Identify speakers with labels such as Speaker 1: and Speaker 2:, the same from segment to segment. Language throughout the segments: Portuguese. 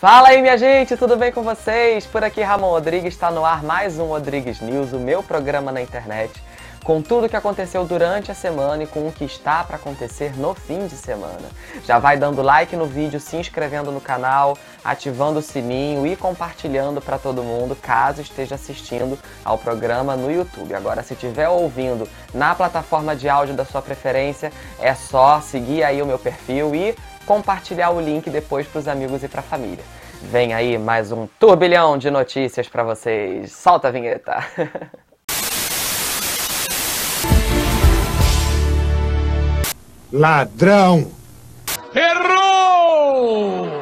Speaker 1: Fala aí, minha gente, tudo bem com vocês? Por aqui, Ramon Rodrigues, está no ar mais um Rodrigues News, o meu programa na internet, com tudo o que aconteceu durante a semana e com o que está para acontecer no fim de semana. Já vai dando like no vídeo, se inscrevendo no canal, ativando o sininho e compartilhando para todo mundo, caso esteja assistindo ao programa no YouTube. Agora, se estiver ouvindo na plataforma de áudio da sua preferência, é só seguir aí o meu perfil e compartilhar o link depois para os amigos e para a família. Vem aí mais um turbilhão de notícias para vocês. Solta a vinheta.
Speaker 2: Ladrão!
Speaker 3: Errou!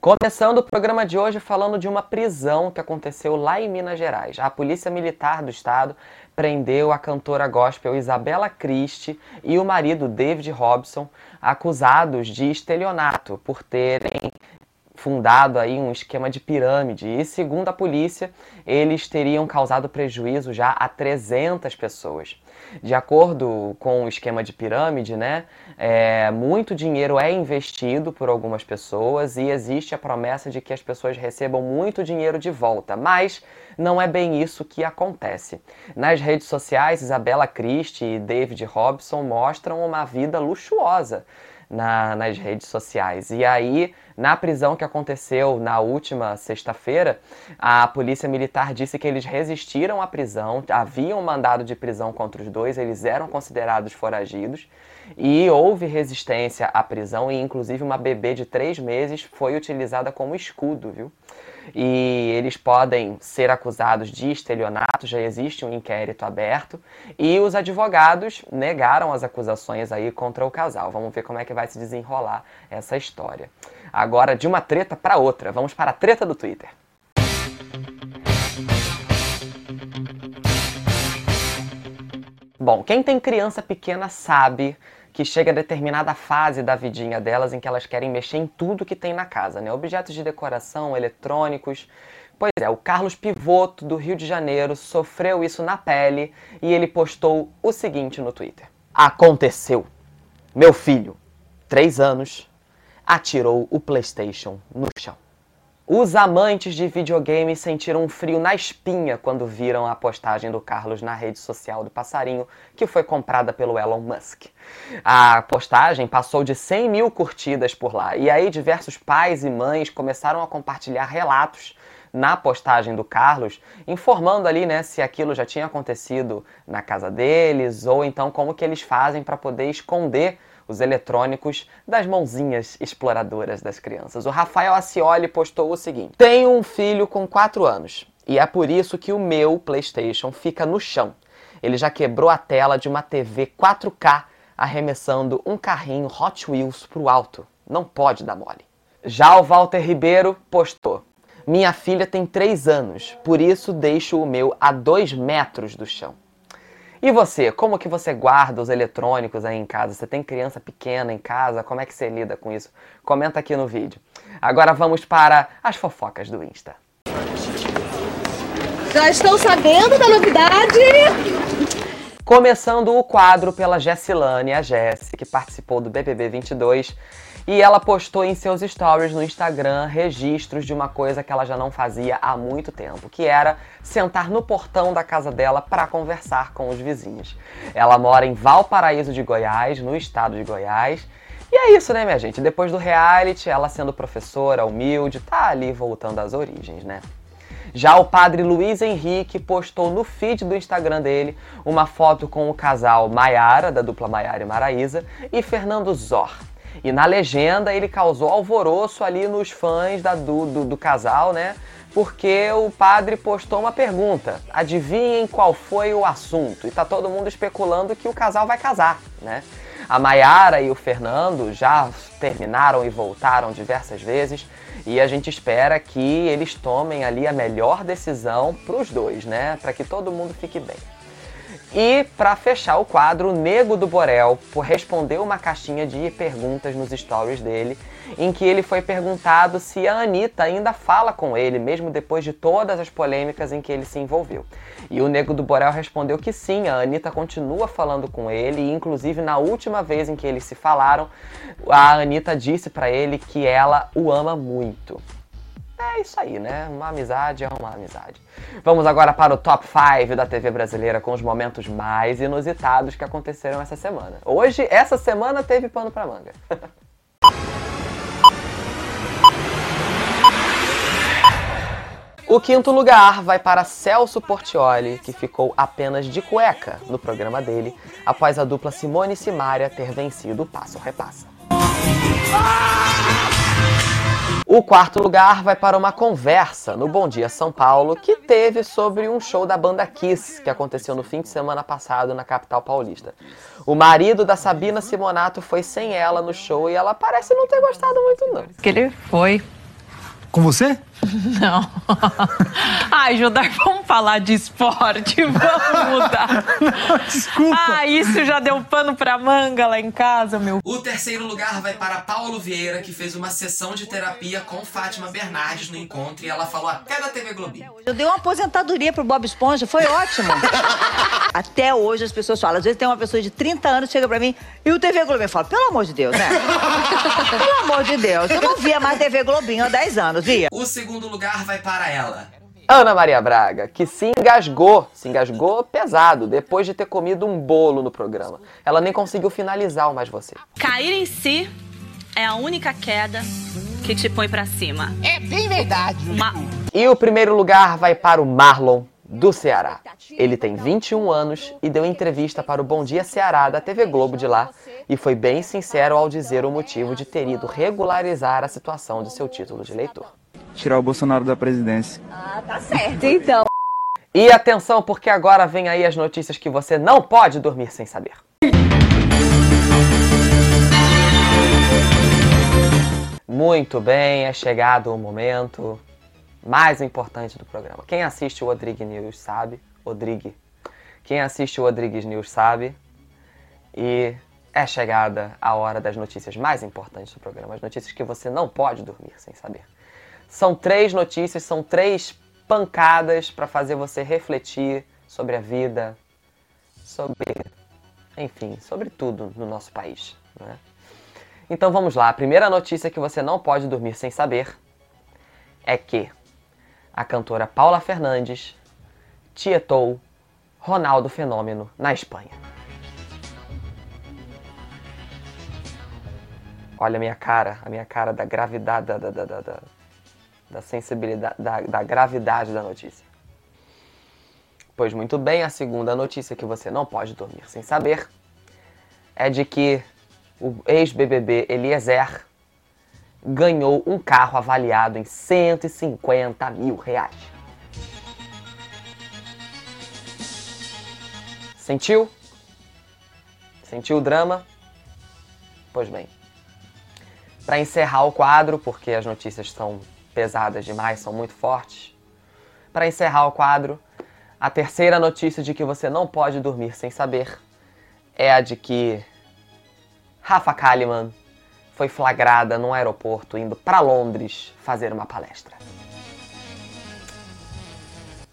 Speaker 1: Começando o programa de hoje falando de uma prisão que aconteceu lá em Minas Gerais. A Polícia Militar do Estado prendeu a cantora gospel Isabela Christie e o marido David Robson, acusados de estelionato por terem fundado aí um esquema de pirâmide e segundo a polícia, eles teriam causado prejuízo já a 300 pessoas. De acordo com o esquema de pirâmide, né, é, muito dinheiro é investido por algumas pessoas e existe a promessa de que as pessoas recebam muito dinheiro de volta, mas não é bem isso que acontece. Nas redes sociais, Isabela Christie e David Robson mostram uma vida luxuosa na, nas redes sociais. E aí, na prisão que aconteceu na última sexta-feira, a polícia militar disse que eles resistiram à prisão, haviam mandado de prisão contra os dois, eles eram considerados foragidos e houve resistência à prisão e inclusive uma bebê de três meses foi utilizada como escudo, viu? E eles podem ser acusados de estelionato, já existe um inquérito aberto, e os advogados negaram as acusações aí contra o casal. Vamos ver como é que vai se desenrolar essa história. Agora, de uma treta para outra, vamos para a treta do Twitter. Bom, quem tem criança pequena sabe que chega a determinada fase da vidinha delas em que elas querem mexer em tudo que tem na casa, né? Objetos de decoração, eletrônicos. Pois é, o Carlos Pivoto, do Rio de Janeiro, sofreu isso na pele e ele postou o seguinte no Twitter: Aconteceu. Meu filho, três anos, atirou o PlayStation no chão. Os amantes de videogame sentiram um frio na espinha quando viram a postagem do Carlos na rede social do Passarinho, que foi comprada pelo Elon Musk. A postagem passou de 100 mil curtidas por lá, e aí diversos pais e mães começaram a compartilhar relatos na postagem do Carlos, informando ali, né, se aquilo já tinha acontecido na casa deles, ou então como que eles fazem para poder esconder os eletrônicos das mãozinhas exploradoras das crianças. O Rafael Acioli postou o seguinte: Tenho um filho com 4 anos e é por isso que o meu PlayStation fica no chão. Ele já quebrou a tela de uma TV 4K arremessando um carrinho Hot Wheels pro alto. Não pode dar mole. Já o Walter Ribeiro postou: Minha filha tem 3 anos, por isso deixo o meu a 2 metros do chão. E você, como que você guarda os eletrônicos aí em casa? Você tem criança pequena em casa? Como é que você lida com isso? Comenta aqui no vídeo. Agora vamos para as fofocas do Insta.
Speaker 4: Já estão sabendo da novidade?
Speaker 1: Começando o quadro pela Jessilane, a Jessi, que participou do BBB 22 e ela postou em seus stories no Instagram registros de uma coisa que ela já não fazia há muito tempo, que era sentar no portão da casa dela para conversar com os vizinhos. Ela mora em Valparaíso de Goiás, no estado de Goiás. E é isso, né, minha gente? Depois do reality, ela sendo professora, humilde, tá ali voltando às origens, né? Já o padre Luiz Henrique postou no feed do Instagram dele uma foto com o casal Maiara, da dupla Maiara e Maraísa, e Fernando Zor. E na legenda ele causou alvoroço ali nos fãs da, do, do, do casal, né? Porque o padre postou uma pergunta. Adivinhem qual foi o assunto? E tá todo mundo especulando que o casal vai casar, né? A Maiara e o Fernando já terminaram e voltaram diversas vezes e a gente espera que eles tomem ali a melhor decisão para os dois, né? Para que todo mundo fique bem. E para fechar o quadro, o Nego do Borel respondeu uma caixinha de perguntas nos stories dele, em que ele foi perguntado se a Anitta ainda fala com ele, mesmo depois de todas as polêmicas em que ele se envolveu. E o Nego do Borel respondeu que sim, a Anitta continua falando com ele, e inclusive na última vez em que eles se falaram, a Anitta disse para ele que ela o ama muito. É isso aí, né? Uma amizade é uma amizade. Vamos agora para o top 5 da TV brasileira com os momentos mais inusitados que aconteceram essa semana. Hoje, essa semana, teve pano pra manga. O quinto lugar vai para Celso Portioli, que ficou apenas de cueca no programa dele, após a dupla Simone e Simária ter vencido o Passo Repassa. O quarto lugar vai para uma conversa no Bom Dia São Paulo que teve sobre um show da banda Kiss que aconteceu no fim de semana passado na capital paulista. O marido da Sabina Simonato foi sem ela no show e ela parece não ter gostado muito não.
Speaker 2: Que ele foi.
Speaker 3: Com você?
Speaker 2: Não. Ai, Jodar, vamos falar de esporte, vamos mudar.
Speaker 3: Desculpa.
Speaker 2: Ah, isso já deu pano pra manga lá em casa, meu.
Speaker 5: O terceiro lugar vai para Paulo Vieira, que fez uma sessão de terapia com Fátima Bernardes no encontro e ela falou até da TV Globinho.
Speaker 6: Eu dei uma aposentadoria pro Bob Esponja, foi ótimo. Até hoje as pessoas falam, às vezes tem uma pessoa de 30 anos chega pra mim e o TV Globinho fala, pelo amor de Deus, né? pelo amor de Deus, eu não via mais TV Globinho há 10 anos, via?
Speaker 5: O segundo lugar vai para ela.
Speaker 1: Ana Maria Braga, que se engasgou, se engasgou pesado depois de ter comido um bolo no programa. Ela nem conseguiu finalizar o Mais Você.
Speaker 7: Cair em si é a única queda que te põe pra cima.
Speaker 8: É bem verdade.
Speaker 7: Uma...
Speaker 1: E o primeiro lugar vai para o Marlon, do Ceará. Ele tem 21 anos e deu entrevista para o Bom Dia Ceará da TV Globo de lá e foi bem sincero ao dizer o motivo de ter ido regularizar a situação de seu título de eleitor.
Speaker 3: Tirar o Bolsonaro da presidência.
Speaker 4: Ah, tá certo, então.
Speaker 1: E atenção, porque agora vem aí as notícias que você não pode dormir sem saber. Muito bem, é chegado o momento mais importante do programa. Quem assiste o Odrig News sabe, Odrig. Quem assiste o Odrigues News sabe. E é chegada a hora das notícias mais importantes do programa, as notícias que você não pode dormir sem saber. São três notícias, são três pancadas para fazer você refletir sobre a vida, sobre, enfim, sobre tudo no nosso país. Né? Então vamos lá. A primeira notícia que você não pode dormir sem saber é que a cantora Paula Fernandes tietou Ronaldo Fenômeno na Espanha. Olha a minha cara, a minha cara da gravidade, da, da, da, da, da sensibilidade, da, da gravidade da notícia. Pois muito bem, a segunda notícia que você não pode dormir sem saber é de que o ex-BBB Eliezer ganhou um carro avaliado em 150 mil reais. Sentiu? Sentiu o drama? Pois bem. Para encerrar o quadro, porque as notícias são pesadas demais, são muito fortes. Para encerrar o quadro, a terceira notícia de que você não pode dormir sem saber é a de que Rafa Kalimann foi flagrada num aeroporto indo para Londres fazer uma palestra.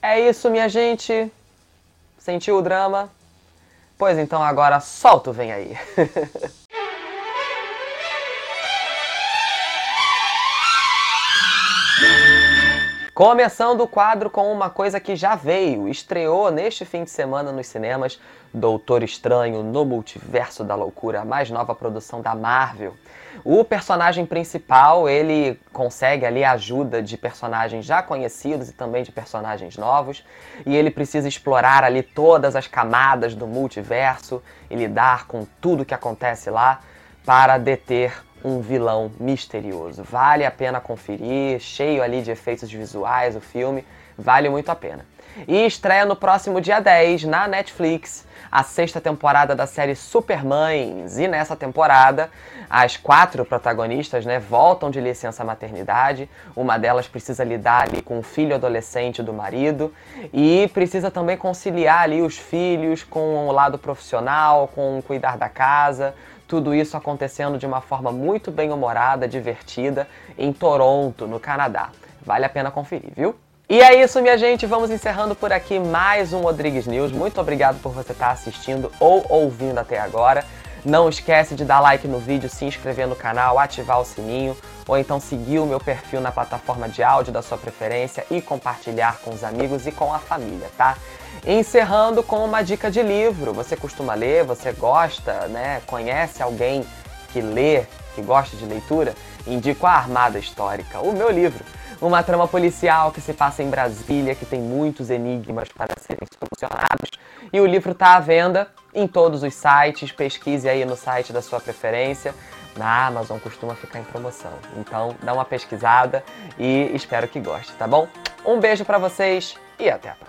Speaker 1: É isso, minha gente. Sentiu o drama? Pois então agora solta o vem aí. Começando o quadro com uma coisa que já veio, estreou neste fim de semana nos cinemas, Doutor Estranho no Multiverso da Loucura, a mais nova produção da Marvel. O personagem principal, ele consegue ali a ajuda de personagens já conhecidos e também de personagens novos, e ele precisa explorar ali todas as camadas do multiverso e lidar com tudo que acontece lá para deter um vilão misterioso. Vale a pena conferir, cheio ali de efeitos visuais o filme, Vale muito a pena. E estreia no próximo dia 10 na Netflix a sexta temporada da série Supermães. E nessa temporada, as quatro protagonistas né, voltam de licença maternidade. Uma delas precisa lidar ali com o filho adolescente do marido e precisa também conciliar ali os filhos com o lado profissional, com cuidar da casa. Tudo isso acontecendo de uma forma muito bem humorada, divertida, em Toronto, no Canadá. Vale a pena conferir, viu? E é isso, minha gente. Vamos encerrando por aqui mais um Rodrigues News. Muito obrigado por você estar assistindo ou ouvindo até agora. Não esquece de dar like no vídeo, se inscrever no canal, ativar o sininho ou então seguir o meu perfil na plataforma de áudio da sua preferência e compartilhar com os amigos e com a família, tá? Encerrando com uma dica de livro. Você costuma ler? Você gosta, né? Conhece alguém que lê, que gosta de leitura? Indico a Armada Histórica, o meu livro. Uma trama policial que se passa em Brasília, que tem muitos enigmas para serem solucionados. E o livro está à venda em todos os sites. Pesquise aí no site da sua preferência. Na Amazon costuma ficar em promoção. Então dá uma pesquisada e espero que goste, tá bom? Um beijo para vocês e até a próxima.